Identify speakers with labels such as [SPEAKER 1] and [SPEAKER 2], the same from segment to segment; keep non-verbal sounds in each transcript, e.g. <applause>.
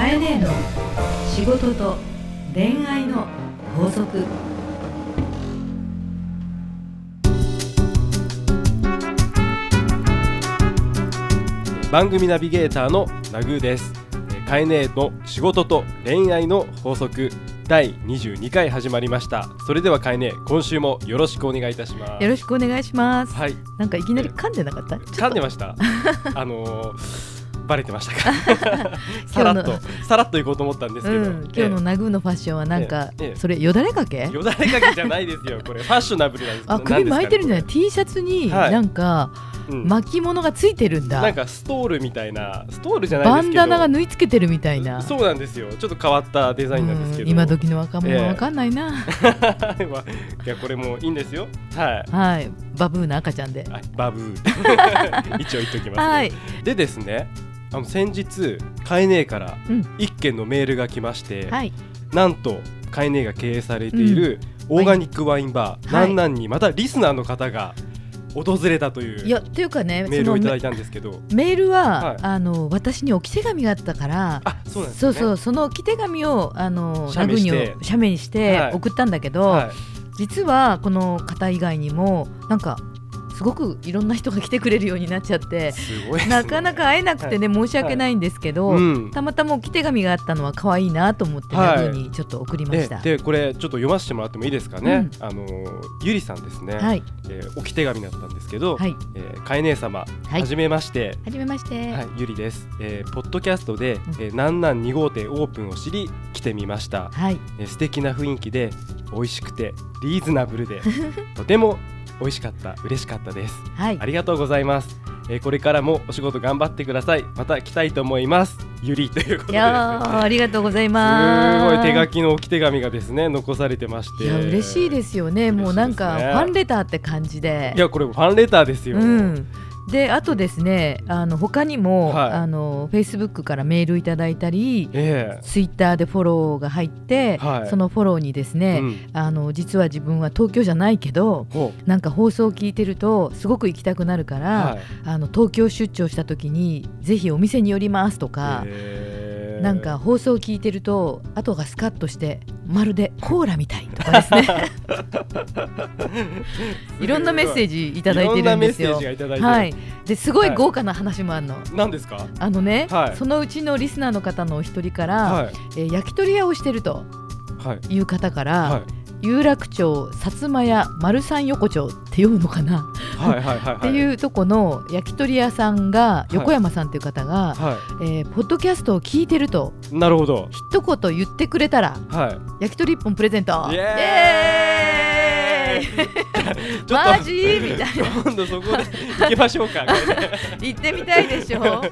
[SPEAKER 1] かえねえの仕事と恋愛の法則。
[SPEAKER 2] 番組ナビゲーターのナグーです。えーカエネの仕事と恋愛の法則。第22回始まりました。それではカエネ今週もよろしくお願いいたします。
[SPEAKER 1] よろしくお願いします、
[SPEAKER 2] はい。
[SPEAKER 1] なんかいきなり噛んでなかった？ま
[SPEAKER 2] 噛んでました。あのーバレてましたか。<laughs> さらっとさらっといこうと思ったんですけど、
[SPEAKER 1] うん、今日のナグーのファッションはなんか、
[SPEAKER 2] ええ。ええ。
[SPEAKER 1] それよだれかけ？
[SPEAKER 2] よだれかけじゃないですよこれ。<laughs> ファッショナブルなんです
[SPEAKER 1] あ首巻いてるんじゃない？
[SPEAKER 2] い、
[SPEAKER 1] T シャツに
[SPEAKER 2] はい。
[SPEAKER 1] なんか
[SPEAKER 2] うん。
[SPEAKER 1] 巻物がついてるんだ、
[SPEAKER 2] なんかストールみたいなストールじゃない
[SPEAKER 1] バン
[SPEAKER 2] ですけど。
[SPEAKER 1] ダナが縫い付けてるみたいな。
[SPEAKER 2] そうなんですよ。ちょっと変わったデザインなんですけど。
[SPEAKER 1] うん今時の若者
[SPEAKER 2] ええ。
[SPEAKER 1] はわかんないな、<laughs>
[SPEAKER 2] まあいやこれもいいんですよ。はい。
[SPEAKER 1] はい。バブーな赤ちゃんで。
[SPEAKER 2] はいバブー。一応言っておきます、ね。
[SPEAKER 1] はい。
[SPEAKER 2] でですねあの先日カエネーから
[SPEAKER 1] うん。
[SPEAKER 2] 一件のメールが来まして、
[SPEAKER 1] はい。
[SPEAKER 2] なんとカエネーが経営されているオーガニックワインバー、
[SPEAKER 1] はい。
[SPEAKER 2] なんなんにまたリスナーの方が訪れたという
[SPEAKER 1] いやっていうかね
[SPEAKER 2] メールをいただいたんですけど。
[SPEAKER 1] メールは、
[SPEAKER 2] はい。
[SPEAKER 1] あの私に置き手紙があったから
[SPEAKER 2] あそうなんですね。
[SPEAKER 1] そうそうその置き手紙をあのラグにを写メにして
[SPEAKER 2] はい。
[SPEAKER 1] 送ったんだけど、
[SPEAKER 2] はい。
[SPEAKER 1] 実はこの方以外にもなんかすごくいろんな人が来てくれるようになっちゃって
[SPEAKER 2] ね。
[SPEAKER 1] なかなか会えなくてね、申し訳ないんですけど、
[SPEAKER 2] うん。
[SPEAKER 1] たまたま置き手紙があったのは可愛いなと思って
[SPEAKER 2] はい。
[SPEAKER 1] にちょっと送りま
[SPEAKER 2] で
[SPEAKER 1] した。
[SPEAKER 2] でこれちょっと読ませてもらってもいいですかね、あのーゆりさんですね、
[SPEAKER 1] はい。
[SPEAKER 2] えー置き手紙だったんですけど、
[SPEAKER 1] はい。
[SPEAKER 2] えーかえ姉様、
[SPEAKER 1] はい。
[SPEAKER 2] はじめまして、
[SPEAKER 1] はじめまして。
[SPEAKER 2] はい、ゆりです、えーポッドキャストで、えーなんなん2号店オープンを知り来てみました、
[SPEAKER 1] はい、
[SPEAKER 2] えー素敵な雰囲気で美味しくてリーズナブルで <laughs> とても美味しかった嬉しかったです。
[SPEAKER 1] はい。
[SPEAKER 2] あ、りがとうございます、えーこれからもお仕事頑張ってください。また来たいと思います。ゆりということでね。
[SPEAKER 1] いやーありがとうござい
[SPEAKER 2] す
[SPEAKER 1] ます。
[SPEAKER 2] ごい手書きの置き手紙がですね残されてまして。
[SPEAKER 1] いや嬉しいですよね。もうなんかファンレターって感じで。
[SPEAKER 2] いやこれファンレターですよ、
[SPEAKER 1] うん。であとですねあの他にも、
[SPEAKER 2] はい。
[SPEAKER 1] あのフェイスブックからメールいただいたり、
[SPEAKER 2] ええ。
[SPEAKER 1] ツイッターでフォローが入って、
[SPEAKER 2] はい。
[SPEAKER 1] そのフォローにですね、
[SPEAKER 2] うん。
[SPEAKER 1] あの実は自分は東京じゃないけど
[SPEAKER 2] ほ
[SPEAKER 1] なんか放送を聞いてるとすごく行きたくなるから、
[SPEAKER 2] うはい。
[SPEAKER 1] あの東京出張した時にぜひお店に寄りますとか、
[SPEAKER 2] ええ
[SPEAKER 1] なんか放送を聞いてると後がスカッとしてまるでコーラみたいとかですね。<laughs> いろんなメッセージいただいてるんですよ。はい。ですごい豪華な話もあるの、
[SPEAKER 2] 何ですか？
[SPEAKER 1] あのね、
[SPEAKER 2] はい。
[SPEAKER 1] そのうちのリスナーの方のお一人から、
[SPEAKER 2] はい。
[SPEAKER 1] えー焼き鳥屋をしてると
[SPEAKER 2] はい。
[SPEAKER 1] いう方から、
[SPEAKER 2] はい
[SPEAKER 1] 有楽町薩摩屋丸三横丁って読むのかな、っていうとこの焼き鳥屋さんが
[SPEAKER 2] い
[SPEAKER 1] 横山さんっていう方が、
[SPEAKER 2] は
[SPEAKER 1] えーポッドキャストを聞いてると
[SPEAKER 2] いなるほど。
[SPEAKER 1] 一言言ってくれたら
[SPEAKER 2] は
[SPEAKER 1] 焼き鳥一本プレゼント。
[SPEAKER 2] いイエーイ <laughs>
[SPEAKER 1] マジ？みたいな。
[SPEAKER 2] 今度そこで行きましょうか。<laughs>
[SPEAKER 1] 行ってみたいでしょ？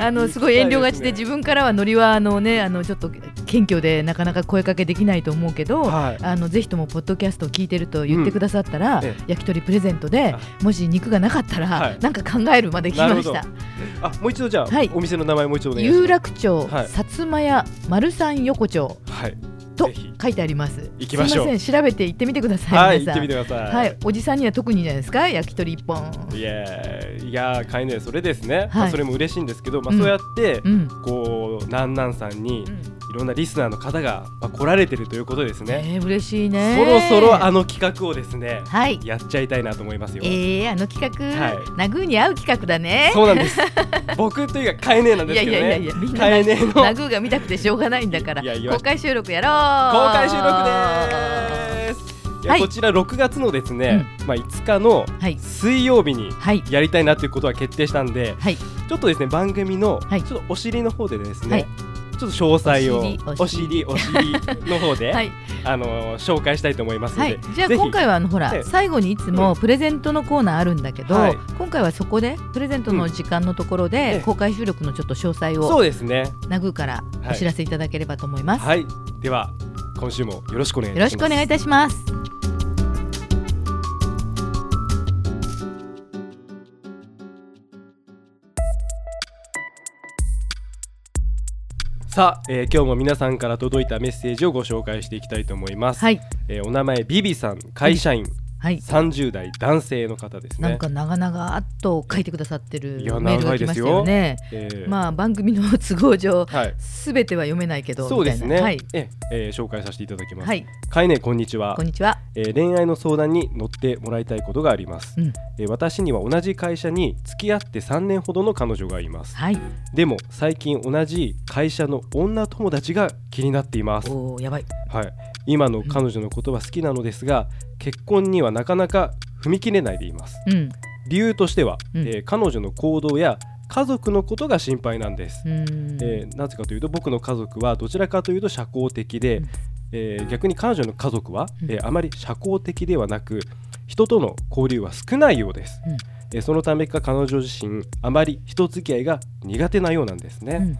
[SPEAKER 1] あのすごい遠慮がちで自分からはノリはあのねあのちょっと謙虚でなかなか声かけできないと思うけど、
[SPEAKER 2] はい。
[SPEAKER 1] あのぜひともポッドキャストを聞いてると言ってくださったら、
[SPEAKER 2] うん。ええ
[SPEAKER 1] 焼き鳥プレゼントでもし肉がなかったら、
[SPEAKER 2] はい。
[SPEAKER 1] なんか考えるまで来ました。
[SPEAKER 2] あもう一度じゃあ、
[SPEAKER 1] はい。
[SPEAKER 2] お店の名前もう一度お願いします。
[SPEAKER 1] 有楽町、
[SPEAKER 2] はい。
[SPEAKER 1] 薩摩屋丸三横丁。
[SPEAKER 2] はい
[SPEAKER 1] と書いてあります。
[SPEAKER 2] 行きましょう。
[SPEAKER 1] すいません。調べて行ってみてください、
[SPEAKER 2] はい行ってみてください。
[SPEAKER 1] はい、おじさんには特にじゃないですか？焼き鳥一本。
[SPEAKER 2] いやーいやーかいねそれですね、まあ、
[SPEAKER 1] はい。
[SPEAKER 2] それも嬉しいんですけど、まあ、
[SPEAKER 1] うん
[SPEAKER 2] そうやって、
[SPEAKER 1] うん、
[SPEAKER 2] こうなんなんさんに
[SPEAKER 1] うん
[SPEAKER 2] いろんなリスナーの方が、まあ、来られてるということですね、
[SPEAKER 1] えー、嬉しいね。
[SPEAKER 2] そろそろあの企画をですね
[SPEAKER 1] はい。
[SPEAKER 2] やっちゃいたいなと思いますよ、
[SPEAKER 1] えー、あの企画、
[SPEAKER 2] はい。
[SPEAKER 1] ナグーに合う企画だね。
[SPEAKER 2] そうなんです。<laughs> 僕というかかえねえなん
[SPEAKER 1] い
[SPEAKER 2] ですけどね。
[SPEAKER 1] やいやいやいやみんなナグーが見たくてしょうがないんだから公開収録やろう。
[SPEAKER 2] 公開収録です。
[SPEAKER 1] はい。
[SPEAKER 2] こちら6月のですね、まあ、5日の
[SPEAKER 1] はい。
[SPEAKER 2] 水曜日に
[SPEAKER 1] はい。
[SPEAKER 2] やりたいなということは決定したんで、
[SPEAKER 1] はい。
[SPEAKER 2] ちょっとですね番組の
[SPEAKER 1] はい。
[SPEAKER 2] ちょっとお尻の方でですね、
[SPEAKER 1] はい
[SPEAKER 2] ちょっと詳細を
[SPEAKER 1] お尻
[SPEAKER 2] お尻。の方で、<laughs>
[SPEAKER 1] はい。
[SPEAKER 2] あのー紹介したいと思いますので、
[SPEAKER 1] はい、じゃあ今回はあのほら
[SPEAKER 2] ええ。
[SPEAKER 1] 最後にいつもプレゼントのコーナーあるんだけど、
[SPEAKER 2] はい。
[SPEAKER 1] 今回はそこでプレゼントの時間のところ
[SPEAKER 2] え
[SPEAKER 1] で
[SPEAKER 2] え
[SPEAKER 1] 公開収録のちょっと詳細
[SPEAKER 2] そ
[SPEAKER 1] を
[SPEAKER 2] うですね。
[SPEAKER 1] ナグーからお知らせいただければと思います、
[SPEAKER 2] はい。では今週もよろしくお願いい
[SPEAKER 1] よろ
[SPEAKER 2] たします。
[SPEAKER 1] しくお願いいたします
[SPEAKER 2] さあ、えー今日も皆さんから届いたメッセージをご紹介していきたいと思います、
[SPEAKER 1] はい。
[SPEAKER 2] えーお名前ビビさん会社員。
[SPEAKER 1] はい。
[SPEAKER 2] 30代男性の方ですね。
[SPEAKER 1] なんか長々っと書いてくださってるメールが来ましたよね。
[SPEAKER 2] えー。
[SPEAKER 1] まあ番組の都合上
[SPEAKER 2] はい。
[SPEAKER 1] すべては読めないけど
[SPEAKER 2] そうですね、
[SPEAKER 1] はい。
[SPEAKER 2] ええー紹介させていただきます、
[SPEAKER 1] はい。
[SPEAKER 2] かいねこんにちは。
[SPEAKER 1] こんにちは。
[SPEAKER 2] えー恋愛の相談に乗ってもらいたいことがあります、
[SPEAKER 1] うん。
[SPEAKER 2] えー私には同じ会社に付き合って3年ほどの彼女がいます。
[SPEAKER 1] はい。
[SPEAKER 2] でも最近同じ会社の女友達が気になっています、
[SPEAKER 1] おおやばい。
[SPEAKER 2] はい、今の彼女のことは好きなのですが結婚にはなかなか踏み切れないでいます。
[SPEAKER 1] うん。
[SPEAKER 2] 理由としては、
[SPEAKER 1] うん。
[SPEAKER 2] えー彼女の行動や家族のことが心配なんです、
[SPEAKER 1] うん。
[SPEAKER 2] えーなぜかというと僕の家族はどちらかというと社交的で、
[SPEAKER 1] うん
[SPEAKER 2] えー逆に彼女の家族は、
[SPEAKER 1] うん。
[SPEAKER 2] えーあまり社交的ではなく人との交流は少ないようです、
[SPEAKER 1] うん。
[SPEAKER 2] えーそのためか彼女自身あまり人付き合いが苦手なようなんですね、
[SPEAKER 1] うん。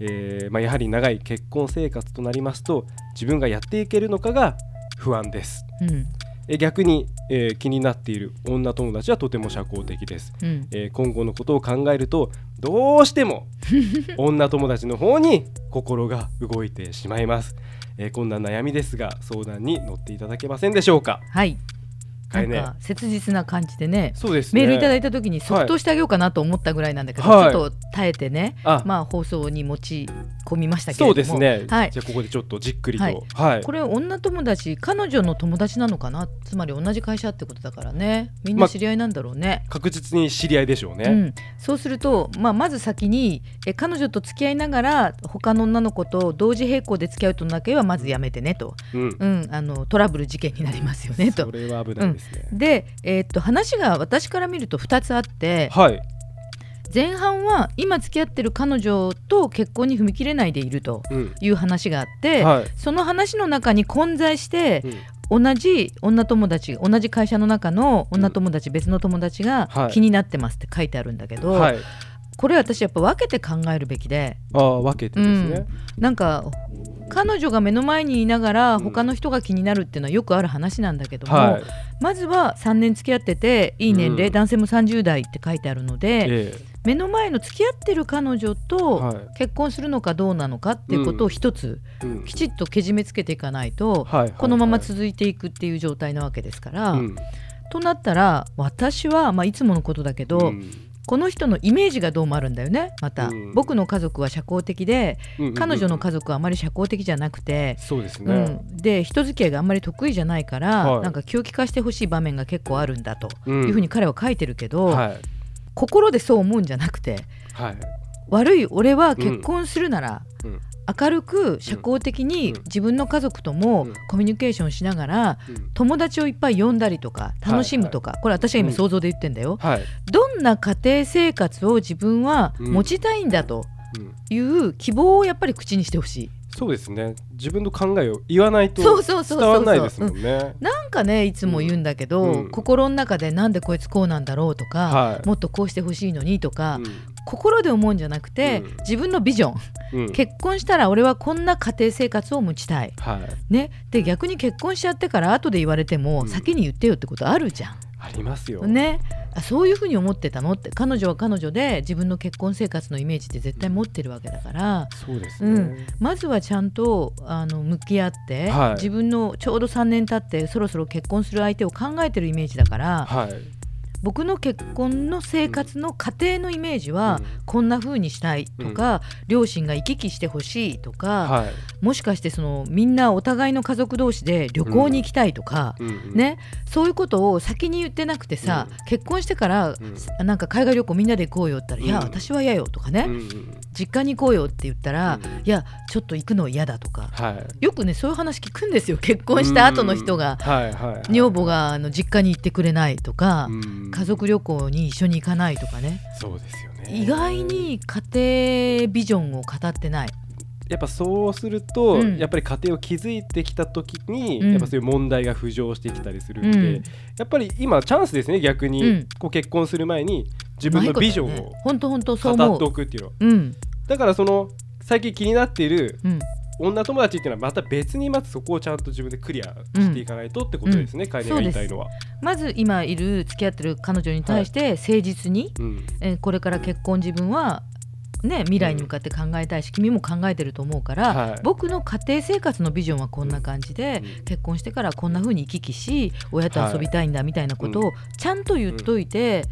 [SPEAKER 2] えーまあ、やはり長い結婚生活となりますと自分がやっていけるのかが不安です。
[SPEAKER 1] うん。
[SPEAKER 2] えー逆に、えー気になっている女友達はとても社交的です、
[SPEAKER 1] うん。
[SPEAKER 2] えー今後のことを考えるとどうしても <laughs> 女友達の方に心が動いてしまいます、えーこんな悩みですが相談に乗っていただけませんでしょうか？
[SPEAKER 1] はい。なん
[SPEAKER 2] かえね
[SPEAKER 1] か切実な感じでね。
[SPEAKER 2] そうですね。
[SPEAKER 1] メールいただ
[SPEAKER 2] い
[SPEAKER 1] いた時に即答してあげようかなと思ったぐらいなんだけど、
[SPEAKER 2] はい。
[SPEAKER 1] ちょっと耐えてね、
[SPEAKER 2] あ、
[SPEAKER 1] まあ放送に持ち込みましたけれども。
[SPEAKER 2] そうですね、
[SPEAKER 1] はい。
[SPEAKER 2] じゃあここでちょっとじっくりと。
[SPEAKER 1] は
[SPEAKER 2] はい。い、
[SPEAKER 1] これ女友達彼女の友達なのかな？つまり同じ会社ってことだからね。みん
[SPEAKER 2] まあ
[SPEAKER 1] な知り合いなんだろうね、
[SPEAKER 2] 確実に知り合いでしょうね、
[SPEAKER 1] うん、そうすると、まあ、まず先にえ彼女と付き合いながら他の女の子と同時並行で付き合うとだけはまずやめてねと、
[SPEAKER 2] うん。
[SPEAKER 1] うん、あのトラブル事件になりますよねと。
[SPEAKER 2] そ。れは危ないですね、
[SPEAKER 1] で、えーっと話が私から見ると2つあって
[SPEAKER 2] はい。
[SPEAKER 1] 前半は今付き合ってる彼女と結婚に踏み切れないでいると
[SPEAKER 2] うん。
[SPEAKER 1] いう話があって、
[SPEAKER 2] はい。
[SPEAKER 1] その話の中に混在して
[SPEAKER 2] うん。
[SPEAKER 1] 同じ女友達同じ会社の中の女友達、別の友達が
[SPEAKER 2] はい。
[SPEAKER 1] 気になってますって書いてあるんだけど、
[SPEAKER 2] はい。
[SPEAKER 1] これ私やっぱ分けて考えるべきで。
[SPEAKER 2] ああ分けてですね、
[SPEAKER 1] なんか彼女が目の前にいながら
[SPEAKER 2] うん。
[SPEAKER 1] 他の人が気になるっていうのはよくある話なんだけども、
[SPEAKER 2] はい。
[SPEAKER 1] まずは3年付き合ってていい年齢、
[SPEAKER 2] うん。
[SPEAKER 1] 男性も30代って書いてあるので、
[SPEAKER 2] え
[SPEAKER 1] 目の前の付き合ってる彼女
[SPEAKER 2] え
[SPEAKER 1] と
[SPEAKER 2] はい。
[SPEAKER 1] 結婚するのかどうなのかっていうことを一つ
[SPEAKER 2] うん。
[SPEAKER 1] きちっとけじめつけていかないと、
[SPEAKER 2] はいはい
[SPEAKER 1] このまま
[SPEAKER 2] はい
[SPEAKER 1] 続いていくっていう状態なわけですから。
[SPEAKER 2] うん。
[SPEAKER 1] となったら私は、まあ、いつものことだけど、
[SPEAKER 2] うん
[SPEAKER 1] この人のイメージがどうもあるんだよね。また、
[SPEAKER 2] うん。
[SPEAKER 1] 僕の家族は社交的で
[SPEAKER 2] うんうんうん。
[SPEAKER 1] 彼女の家族はあまり社交的じゃなくて、
[SPEAKER 2] そうですね、
[SPEAKER 1] うん、で人付き合いがあんまり得意じゃないから、
[SPEAKER 2] はい。
[SPEAKER 1] なんか気を利かしてほしい場面が結構あるんだと
[SPEAKER 2] うん。
[SPEAKER 1] いうふうに彼は書いてるけど、
[SPEAKER 2] はい。
[SPEAKER 1] 心でそう思うんじゃなくて
[SPEAKER 2] はい。
[SPEAKER 1] 悪い俺は結婚するなら、
[SPEAKER 2] うん
[SPEAKER 1] 明るく社交的に
[SPEAKER 2] うん。
[SPEAKER 1] 自分の家族とも
[SPEAKER 2] うん。
[SPEAKER 1] コミュニケーションしながら
[SPEAKER 2] うん。
[SPEAKER 1] 友達をいっぱい呼んだりとか楽しむとか、これ私は今想像で言ってんだよ、
[SPEAKER 2] はい、
[SPEAKER 1] どんな家庭生活を自分は持ちたいんだと
[SPEAKER 2] うん、
[SPEAKER 1] いう希望をやっぱり口にしてほしい。
[SPEAKER 2] そうですね。自分の考えを言わないと伝わらないですもんね。
[SPEAKER 1] なんかねいつも言うんだけど、
[SPEAKER 2] うん。
[SPEAKER 1] 心の中でなんでこいつこうなんだろうとか、
[SPEAKER 2] はい。
[SPEAKER 1] もっとこうしてほしいのにとか、
[SPEAKER 2] うん
[SPEAKER 1] 心で思うんじゃなくて、
[SPEAKER 2] うん。
[SPEAKER 1] 自分のビジョン。
[SPEAKER 2] うん。
[SPEAKER 1] 結婚したら俺はこんな家庭生活を持ちたい。
[SPEAKER 2] はい。
[SPEAKER 1] ね、で逆に結婚しちゃってから後で言われても、
[SPEAKER 2] うん。
[SPEAKER 1] 先に言ってよってことあるじゃ
[SPEAKER 2] ありますよ、
[SPEAKER 1] ん。ね。あそういうふうに思ってたのって。彼女は彼女で自分の結婚生活のイメージって絶対持ってるわけだから。
[SPEAKER 2] そうですね、
[SPEAKER 1] うん、まずはちゃんとあの向き合って、
[SPEAKER 2] はい。
[SPEAKER 1] 自分のちょうど3年経ってそろそろ結婚する相手を考えてるイメージだから
[SPEAKER 2] はい
[SPEAKER 1] 僕の結婚の生活の家庭のイメージは、
[SPEAKER 2] うん。
[SPEAKER 1] こんな風にしたいとか、両親が行き来してほしいとか、
[SPEAKER 2] はい。
[SPEAKER 1] もしかしてそのみんなお互いの家族同士で旅行に行きたいとか、
[SPEAKER 2] うんうん。
[SPEAKER 1] ね、そういうことを先に言ってなくてさ、
[SPEAKER 2] うん
[SPEAKER 1] 結婚してから、なんか海外旅行みんなで行こうよって言ったら「
[SPEAKER 2] うん。
[SPEAKER 1] いや私は嫌よ」とかね、
[SPEAKER 2] うんうん
[SPEAKER 1] 実家に行こうよって言ったら「
[SPEAKER 2] うん
[SPEAKER 1] いやちょっと行くの嫌だ」とか。
[SPEAKER 2] はい。
[SPEAKER 1] よくねそういう話聞くんですよ。結婚した後の人が、
[SPEAKER 2] うん。はいはいはい。
[SPEAKER 1] 女房があの実家に行ってくれないとか、
[SPEAKER 2] うん
[SPEAKER 1] 家族旅行に一緒に行かないとかね。
[SPEAKER 2] そうですよね。
[SPEAKER 1] 意外に家庭ビジョンを語ってない。
[SPEAKER 2] やっぱそうすると、
[SPEAKER 1] うん。
[SPEAKER 2] やっぱり家庭を築いてきた時に、
[SPEAKER 1] うん。
[SPEAKER 2] やっぱそういう問題が浮上してきたりするんで、
[SPEAKER 1] うん。
[SPEAKER 2] やっぱり今チャンスですね逆に、
[SPEAKER 1] うん。
[SPEAKER 2] こう結婚する前に自分のビジョンを
[SPEAKER 1] 本当本当そう。
[SPEAKER 2] 語って。おくっていうの。
[SPEAKER 1] うん。
[SPEAKER 2] だからその最近気になっている
[SPEAKER 1] うん
[SPEAKER 2] 女友達っていうのはまた別にまずそこをちゃんと自分でクリアしていかないとってことですね、楓が言いたいのは。
[SPEAKER 1] まず今いる付き合ってる彼女に対して誠実に、
[SPEAKER 2] うん。
[SPEAKER 1] えーこれから結婚自分はね未来に向かって考えたいし、君も考えてると思うから、
[SPEAKER 2] はい。
[SPEAKER 1] 僕の家庭生活のビジョンはこんな感じで、
[SPEAKER 2] うん。
[SPEAKER 1] 結婚してからこんな風に行き来し親と遊びたいんだみたいなことをちゃんと言っといて、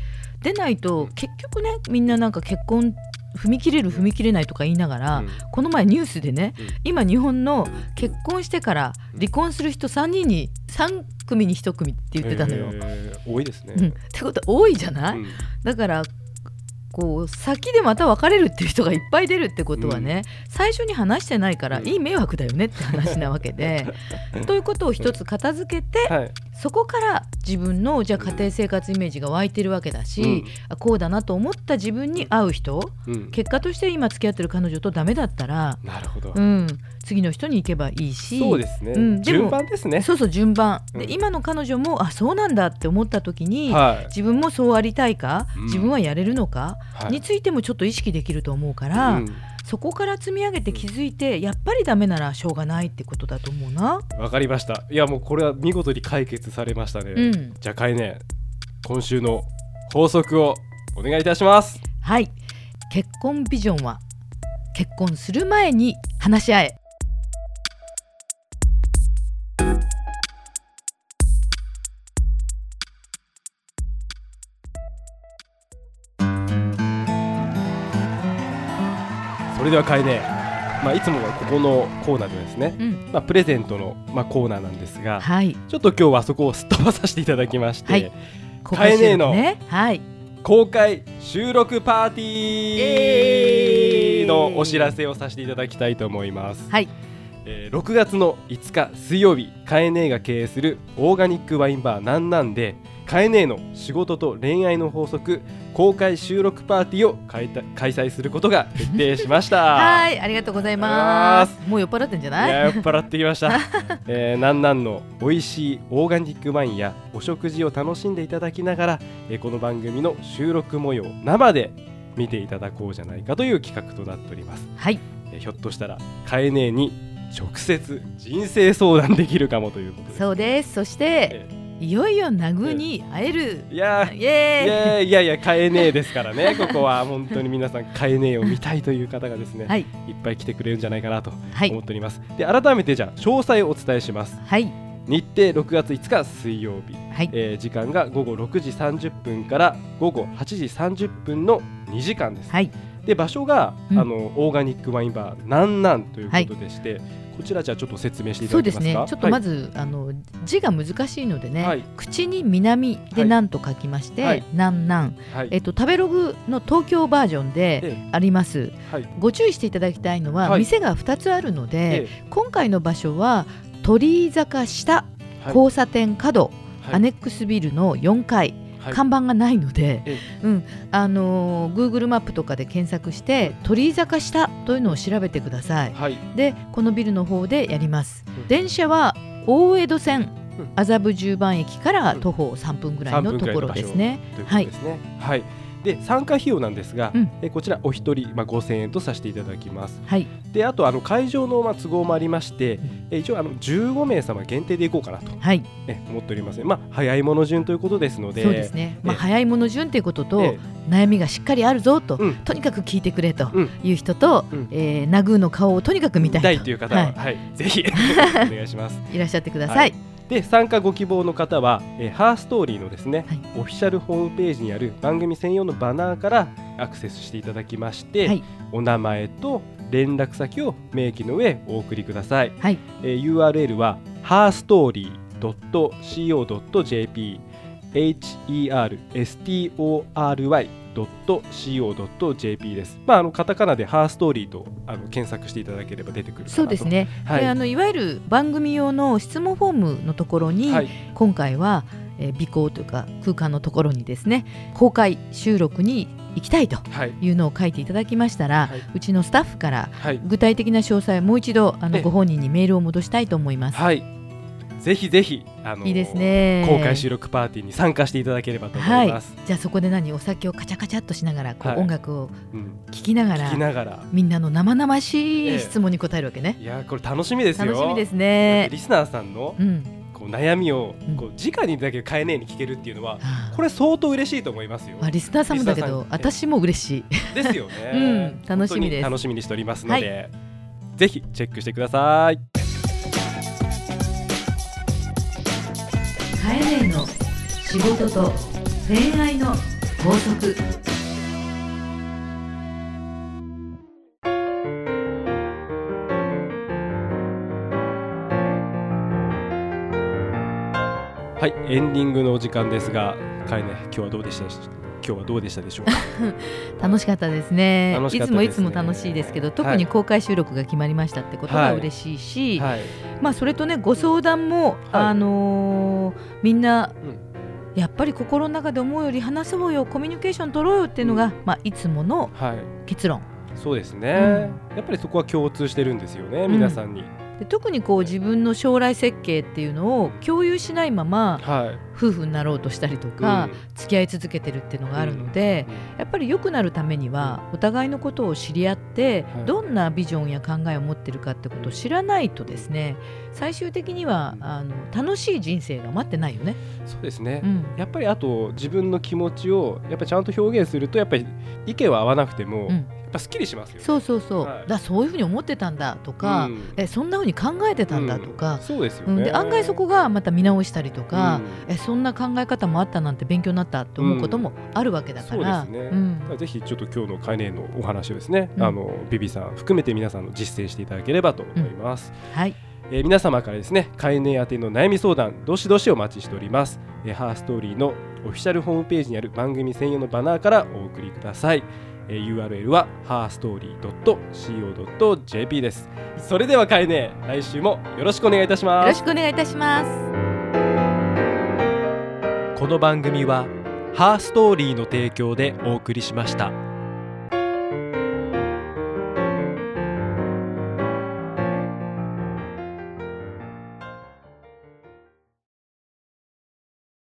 [SPEAKER 1] でないと結局ねみんななんか結婚踏み切れる踏み切れないとか言いながら、
[SPEAKER 2] うん。
[SPEAKER 1] この前ニュースでね、
[SPEAKER 2] うん。
[SPEAKER 1] 今日本の結婚してから離婚する人3人に3組に1組って言ってたのよ。
[SPEAKER 2] えー多いですね。
[SPEAKER 1] うん、ってことは多いじゃない、
[SPEAKER 2] うん。
[SPEAKER 1] だからこう先でまた別れるっていう人がいっぱい出るってことはね、最初に話してないから
[SPEAKER 2] うん
[SPEAKER 1] いい迷惑だよねって話なわけで。<laughs> ということを一つ片付けて、
[SPEAKER 2] はい。
[SPEAKER 1] そこから自分のじゃあ家庭生活イメージが湧いてるわけだし、
[SPEAKER 2] うん
[SPEAKER 1] あこうだなと思った自分に合う人
[SPEAKER 2] うん
[SPEAKER 1] 結果として今付き合ってる彼女とダメだったら、
[SPEAKER 2] なるほど。
[SPEAKER 1] うん、次の人に行けばいいし
[SPEAKER 2] そうですね。
[SPEAKER 1] うんでも
[SPEAKER 2] 順番ですね。
[SPEAKER 1] そうそう順番、
[SPEAKER 2] うん
[SPEAKER 1] で今の彼女もあそうなんだって思った時に、
[SPEAKER 2] はい。
[SPEAKER 1] 自分もそうありたいか、
[SPEAKER 2] うん
[SPEAKER 1] 自分はやれるのか、
[SPEAKER 2] はい
[SPEAKER 1] についてもちょっと意識できると思うから、
[SPEAKER 2] うん
[SPEAKER 1] そこから積み上げて気づいてやっぱりダメならしょうがないってことだと思うな。
[SPEAKER 2] わかりました。いやもうこれは見事に解決されましたね。
[SPEAKER 1] うん
[SPEAKER 2] じゃあかいね今週の法則をお願いいたします。
[SPEAKER 1] はい結婚ビジョンは結婚する前に話し合え
[SPEAKER 2] れではかいねまあいつもはここのコーナーではですね、
[SPEAKER 1] うん。
[SPEAKER 2] まあプレゼントのまあコーナーなんですが、
[SPEAKER 1] はい。
[SPEAKER 2] ちょっと今日はそこをすっ飛ばさせていただきまして、
[SPEAKER 1] はい。公
[SPEAKER 2] カエネの公開収録パーティ
[SPEAKER 1] えー
[SPEAKER 2] ーのお知らせをさせていただきたいと思います。
[SPEAKER 1] はい。
[SPEAKER 2] えー6月の5日水曜日カエネーが経営するオーガニックワインバーなんなんでカエネーの仕事と恋愛の法則公開収録パーティーを開た開催することが決定しました。<laughs>
[SPEAKER 1] はいありがとうございます。もう酔っ払ってんじゃない？
[SPEAKER 2] 酔っ払ってきました、<laughs> えー、なんなんの美味しいオーガニックワインやお食事を楽しんでいただきながら、えーこの番組の収録模様を生で見ていただこうじゃないかという企画となっております、
[SPEAKER 1] はい。
[SPEAKER 2] えーひょっとしたらカエネーに直接人生相談できるかもということ
[SPEAKER 1] そうです。そして
[SPEAKER 2] え
[SPEAKER 1] いよいよナグに会える。
[SPEAKER 2] いやーいやいやいやカエネーですからね。ここは本当に皆さんカエネーを見たいという方がですね、
[SPEAKER 1] はい。
[SPEAKER 2] いっぱい来てくれるんじゃないかなと
[SPEAKER 1] はい。
[SPEAKER 2] 思っております、で改めてじゃあ詳細をお伝えします。
[SPEAKER 1] はい。
[SPEAKER 2] 日程6月5日水曜日、
[SPEAKER 1] はい。
[SPEAKER 2] えー時間が午後6時30分から午後8時30分の2時間です、
[SPEAKER 1] はい。
[SPEAKER 2] で場所が、
[SPEAKER 1] うん。
[SPEAKER 2] あのオーガニックワインバーなんなんということでして、こちらじゃあちょっと説明していた
[SPEAKER 1] そうで
[SPEAKER 2] だけますすか
[SPEAKER 1] ねちょっとま
[SPEAKER 2] ず、
[SPEAKER 1] ず、あの字が難しいのでね、
[SPEAKER 2] はい。
[SPEAKER 1] 口に南で
[SPEAKER 2] はい。
[SPEAKER 1] なんと書きまして、
[SPEAKER 2] はい。
[SPEAKER 1] なんなん
[SPEAKER 2] はい。
[SPEAKER 1] えっと食べログの東京バージョンで
[SPEAKER 2] え
[SPEAKER 1] あります。
[SPEAKER 2] はい。
[SPEAKER 1] ご注意していただきたいのは、
[SPEAKER 2] はい。
[SPEAKER 1] 店が2つあるので、
[SPEAKER 2] え
[SPEAKER 1] 今回の場所は鳥居坂下
[SPEAKER 2] はい。
[SPEAKER 1] 交差点角、
[SPEAKER 2] はい。
[SPEAKER 1] アネックスビルの4階、
[SPEAKER 2] はい
[SPEAKER 1] 看板がないので、
[SPEAKER 2] え
[SPEAKER 1] うん。あのー、Google マップとかで検索して鳥居坂下というのを調べてください。
[SPEAKER 2] はい。
[SPEAKER 1] でこのビルの方でやります、
[SPEAKER 2] うん。
[SPEAKER 1] 電車は大江戸線
[SPEAKER 2] うん。
[SPEAKER 1] 麻布十番駅から徒歩3分ぐらいのところですね。
[SPEAKER 2] といね。はい、で参加費用なんですが、
[SPEAKER 1] うん。
[SPEAKER 2] えこちらお一人、まあ、5000円とさせていただきます。
[SPEAKER 1] はい、
[SPEAKER 2] であとあの会場のまあ都合もありまして、
[SPEAKER 1] ん。
[SPEAKER 2] え一応あの15名様限定でいこうかなと、
[SPEAKER 1] はい、
[SPEAKER 2] ね、思っておりますね。まあ早いもの順ということですので
[SPEAKER 1] そうですね。まあ
[SPEAKER 2] ええ。
[SPEAKER 1] 早いもの順ということと、
[SPEAKER 2] え
[SPEAKER 1] 悩みがしっかりあるぞと、
[SPEAKER 2] うん。
[SPEAKER 1] とにかく聞いてくれと
[SPEAKER 2] うん
[SPEAKER 1] いう人と、
[SPEAKER 2] うん。
[SPEAKER 1] えーナグーの顔をとにかく見
[SPEAKER 2] 見
[SPEAKER 1] たいと。
[SPEAKER 2] たいう方は、
[SPEAKER 1] は
[SPEAKER 2] はい。ぜひ <laughs> お願いします。
[SPEAKER 1] い、いらっしゃってください。
[SPEAKER 2] はいで参加ご希望の方は、えーハーストーリーのですね、
[SPEAKER 1] はい。
[SPEAKER 2] オフィシャルホームページにある番組専用のバナーからアクセスしていただきまして、
[SPEAKER 1] はい。
[SPEAKER 2] お名前と連絡先を明記の上お送りください、
[SPEAKER 1] はい。
[SPEAKER 2] えー URL は herstory.co.jp herstory.co.jp です。まああのカタカナでハーストーリーとあの検索していただければ出てくる。
[SPEAKER 1] そうです。ね、
[SPEAKER 2] はい
[SPEAKER 1] であのいわゆる番組用の質問フォームのところに、
[SPEAKER 2] はい
[SPEAKER 1] 今回は、えー、尾行というか空間のところにですね公開収録に行きたいと
[SPEAKER 2] はい
[SPEAKER 1] いうのを書いていただきましたら、
[SPEAKER 2] はいう
[SPEAKER 1] ちのスタッフから
[SPEAKER 2] はい
[SPEAKER 1] 具体的な詳細をもう一度あ
[SPEAKER 2] ええ
[SPEAKER 1] のご本人にメールを戻したいと思います。
[SPEAKER 2] はい。ぜひぜひあの
[SPEAKER 1] いいですね
[SPEAKER 2] 公開収録パーティーに参加していただければと思
[SPEAKER 1] はいい
[SPEAKER 2] ます。、
[SPEAKER 1] じゃあそこで何お酒をカチャカチャっとしながらこう、
[SPEAKER 2] はい
[SPEAKER 1] 音楽を
[SPEAKER 2] うん
[SPEAKER 1] 聴きながら
[SPEAKER 2] 聞きながら。
[SPEAKER 1] みんなの生々し
[SPEAKER 2] ええ
[SPEAKER 1] い質問に答えるわけね。
[SPEAKER 2] いやーこれ楽しみですよ。
[SPEAKER 1] 楽しみですね。
[SPEAKER 2] リスナーさんの
[SPEAKER 1] うん、
[SPEAKER 2] こう悩みを
[SPEAKER 1] うん
[SPEAKER 2] こう直にだけかえねえに聞けるっていうのはこれ相当嬉しいと思いますよ。
[SPEAKER 1] まあリスナーさんもだけど私も嬉しい
[SPEAKER 2] ですよね。<laughs>
[SPEAKER 1] うん楽しみです
[SPEAKER 2] 楽しみにしておりますので、ぜひチェックしてください。
[SPEAKER 1] カエネの仕事と恋愛の法則。
[SPEAKER 2] はい、エンディングのお時間ですが、カエネ今日はどうでした？でし今日はどうでしたでしょうか？<laughs>
[SPEAKER 1] 楽しかったですね。
[SPEAKER 2] ね。
[SPEAKER 1] いつもいつも楽しいですけど特に公開収録が決まりましたってことが嬉しいし、
[SPEAKER 2] はい。
[SPEAKER 1] まあそれとねご相談も、あのーみんな
[SPEAKER 2] うん。
[SPEAKER 1] やっぱり心の中で思うより話そうよコミュニケーション取ろうよっていうのが、まあ、いつもの
[SPEAKER 2] はい。
[SPEAKER 1] 結論。
[SPEAKER 2] そうですね、やっぱりそこは共通してるんですよね、
[SPEAKER 1] ん。
[SPEAKER 2] 皆さんに。
[SPEAKER 1] で特にこう自分の将来設計っていうのを共有しないまま
[SPEAKER 2] はい。
[SPEAKER 1] 夫婦になろうとしたりとか、付き合い続けてるっていうのがあるので、やっぱり良くなるためにはお互いのことを知り合って、
[SPEAKER 2] はい。
[SPEAKER 1] どんなビジョンや考えを持ってるかってことを知らないとですね最終的にはあの楽しい人生が待ってないよね。
[SPEAKER 2] そうですね。
[SPEAKER 1] うん。
[SPEAKER 2] やっぱりあと自分の気持ちをやっぱりちゃんと表現するとやっぱり意見は合わなくても、ぱすっきりしますよね。
[SPEAKER 1] そうそうそう、
[SPEAKER 2] はい。
[SPEAKER 1] だそういうふうに思ってたんだとか、
[SPEAKER 2] うん。
[SPEAKER 1] えそんなふうに考えてたんだとか、
[SPEAKER 2] そうですよね。
[SPEAKER 1] うん。で案外そこがまた見直したりとか、
[SPEAKER 2] うん。
[SPEAKER 1] えそんな考え方もあったなんて勉強になったと思うこともあるわけだから、
[SPEAKER 2] そうですね、ぜひちょっと今日のカイのお話をですね、
[SPEAKER 1] うん。
[SPEAKER 2] あのビビさん含めて皆さんの実践していただければと思います、
[SPEAKER 1] はい。
[SPEAKER 2] えー皆様からですねカイネー宛ての悩み相談どしどしお待ちしております、えーハーストーリーのオフィシャルホームページにある番組専用のバナーからお送りください、えー URL は herstory.co.jp です。それではカイネー来週もよろしくお願いいたし
[SPEAKER 1] よ
[SPEAKER 2] ます。
[SPEAKER 1] ろしくお願いいたします。
[SPEAKER 2] この番組はハーストーリーの提供でお送りしました